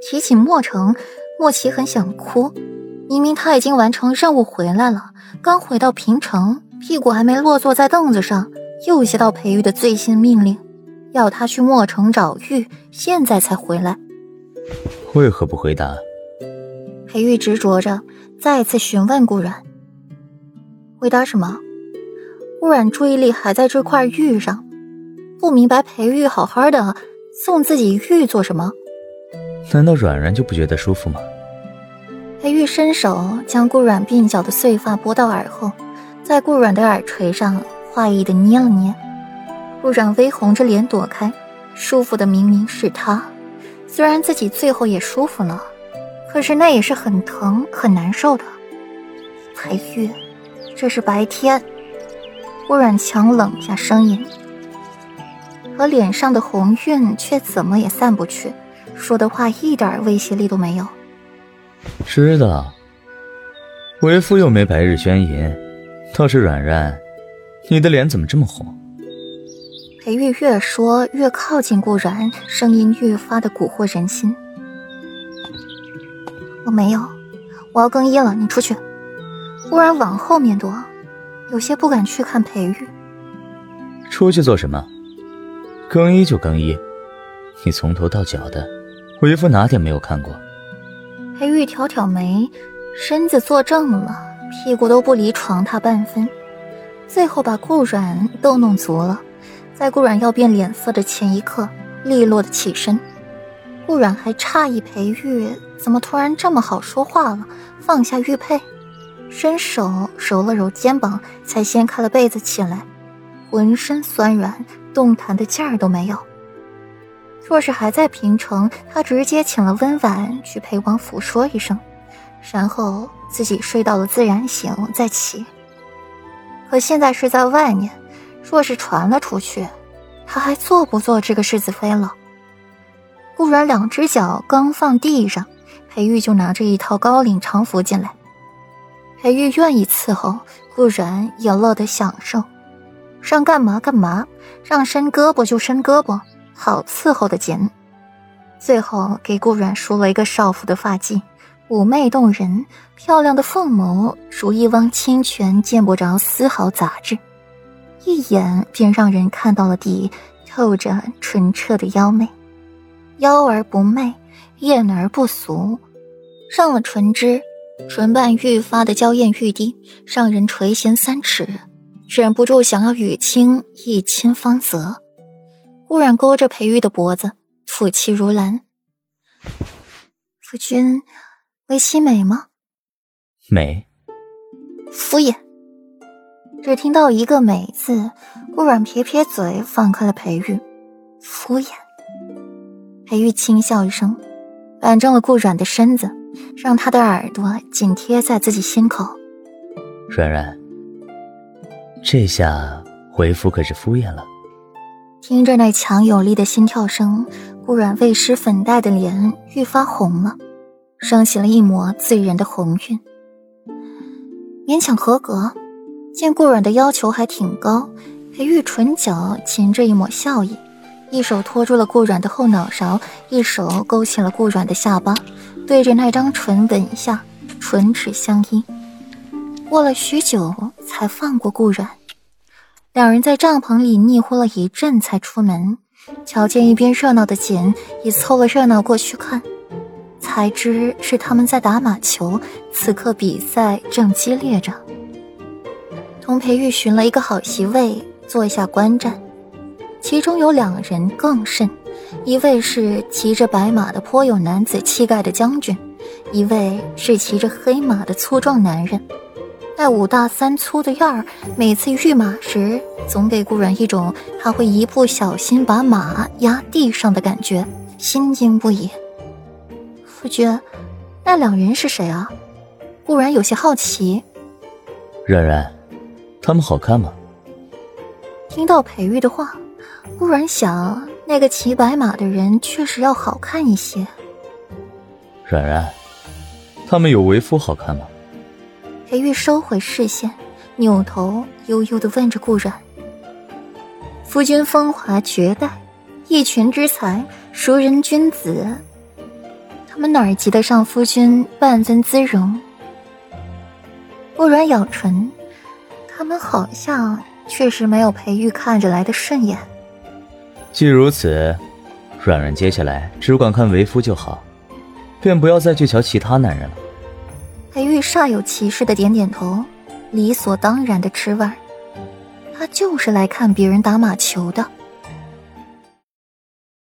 提起莫城，莫奇很想哭。明明他已经完成任务回来了，刚回到平城，屁股还没落坐在凳子上，又接到裴玉的最新命令，要他去莫城找玉，现在才回来。为何不回答？裴玉执着着，再次询问顾然。回答什么？顾然注意力还在这块玉上，不明白裴玉好好的送自己玉做什么？难道软软就不觉得舒服吗？裴玉伸手将顾软鬓角的碎发拨到耳后，在顾软的耳垂上画意的捏了捏。顾软微红着脸躲开，舒服的明明是他，虽然自己最后也舒服了，可是那也是很疼很难受的。裴玉，这是白天。顾软强冷下声音，可脸上的红晕却怎么也散不去，说的话一点威胁力都没有。知道，为夫又没白日宣淫，倒是软软，你的脸怎么这么红？裴玉越说越靠近顾然，声音愈发的蛊惑人心。我没有，我要更衣了，你出去。顾然往后面躲，有些不敢去看裴玉。出去做什么？更衣就更衣，你从头到脚的，为夫哪点没有看过？裴玉挑挑眉，身子坐正了，屁股都不离床榻半分，最后把顾软都弄足了。在顾软要变脸色的前一刻，利落的起身。顾软还诧异裴玉怎么突然这么好说话了，放下玉佩，伸手揉了揉肩膀，才掀开了被子起来，浑身酸软，动弹的劲儿都没有。若是还在平城，他直接请了温婉去陪王府说一声，然后自己睡到了自然醒再起。可现在是在外面，若是传了出去，他还做不做这个世子妃了？顾然两只脚刚放地上，裴玉就拿着一套高领长服进来。裴玉愿意伺候，顾然也乐得享受，让干嘛干嘛，让伸胳膊就伸胳膊。好伺候的紧，最后给顾阮梳了一个少妇的发髻，妩媚动人，漂亮的凤眸如一汪清泉，见不着丝毫杂质，一眼便让人看到了底透着纯澈的妖媚，妖而不媚，艳而不俗。上了唇脂，唇瓣愈发的娇艳欲滴，让人垂涎三尺，忍不住想要与卿一亲芳泽。忽然勾着裴玉的脖子，吐气如兰。夫君，为妻美吗？美。敷衍。只听到一个“美”字，顾软撇撇嘴，放开了裴玉。敷衍。裴玉轻笑一声，板正了顾软的身子，让他的耳朵紧贴在自己心口。软软，这下回夫可是敷衍了。听着那强有力的心跳声，顾软未施粉黛的脸愈发红了，升起了一抹醉人的红晕。勉强合格，见顾软的要求还挺高，裴玉唇角噙着一抹笑意，一手托住了顾软的后脑勺，一手勾起了顾软的下巴，对着那张唇吻下，唇齿相依。过了许久，才放过顾软。两人在帐篷里腻乎了一阵，才出门。瞧见一边热闹的简也凑了热闹过去看，才知是他们在打马球。此刻比赛正激烈着。同裴玉寻了一个好席位坐下观战，其中有两人更甚，一位是骑着白马的颇有男子气概的将军，一位是骑着黑马的粗壮男人。那五大三粗的样儿，每次御马时，总给顾然一种他会一不小心把马压地上的感觉，心惊不已。夫君，那两人是谁啊？顾然有些好奇。冉冉，他们好看吗？听到裴玉的话，顾然想，那个骑白马的人确实要好看一些。冉冉，他们有为夫好看吗？裴玉收回视线，扭头悠悠的问着顾然：“夫君风华绝代，一群之才，熟人君子，他们哪儿及得上夫君半分姿容？顾软咬唇，他们好像确实没有裴玉看着来的顺眼。既如此，软软接下来只管看为夫就好，便不要再去瞧其他男人了。裴玉煞有其事的点点头，理所当然的吃味儿。他就是来看别人打马球的。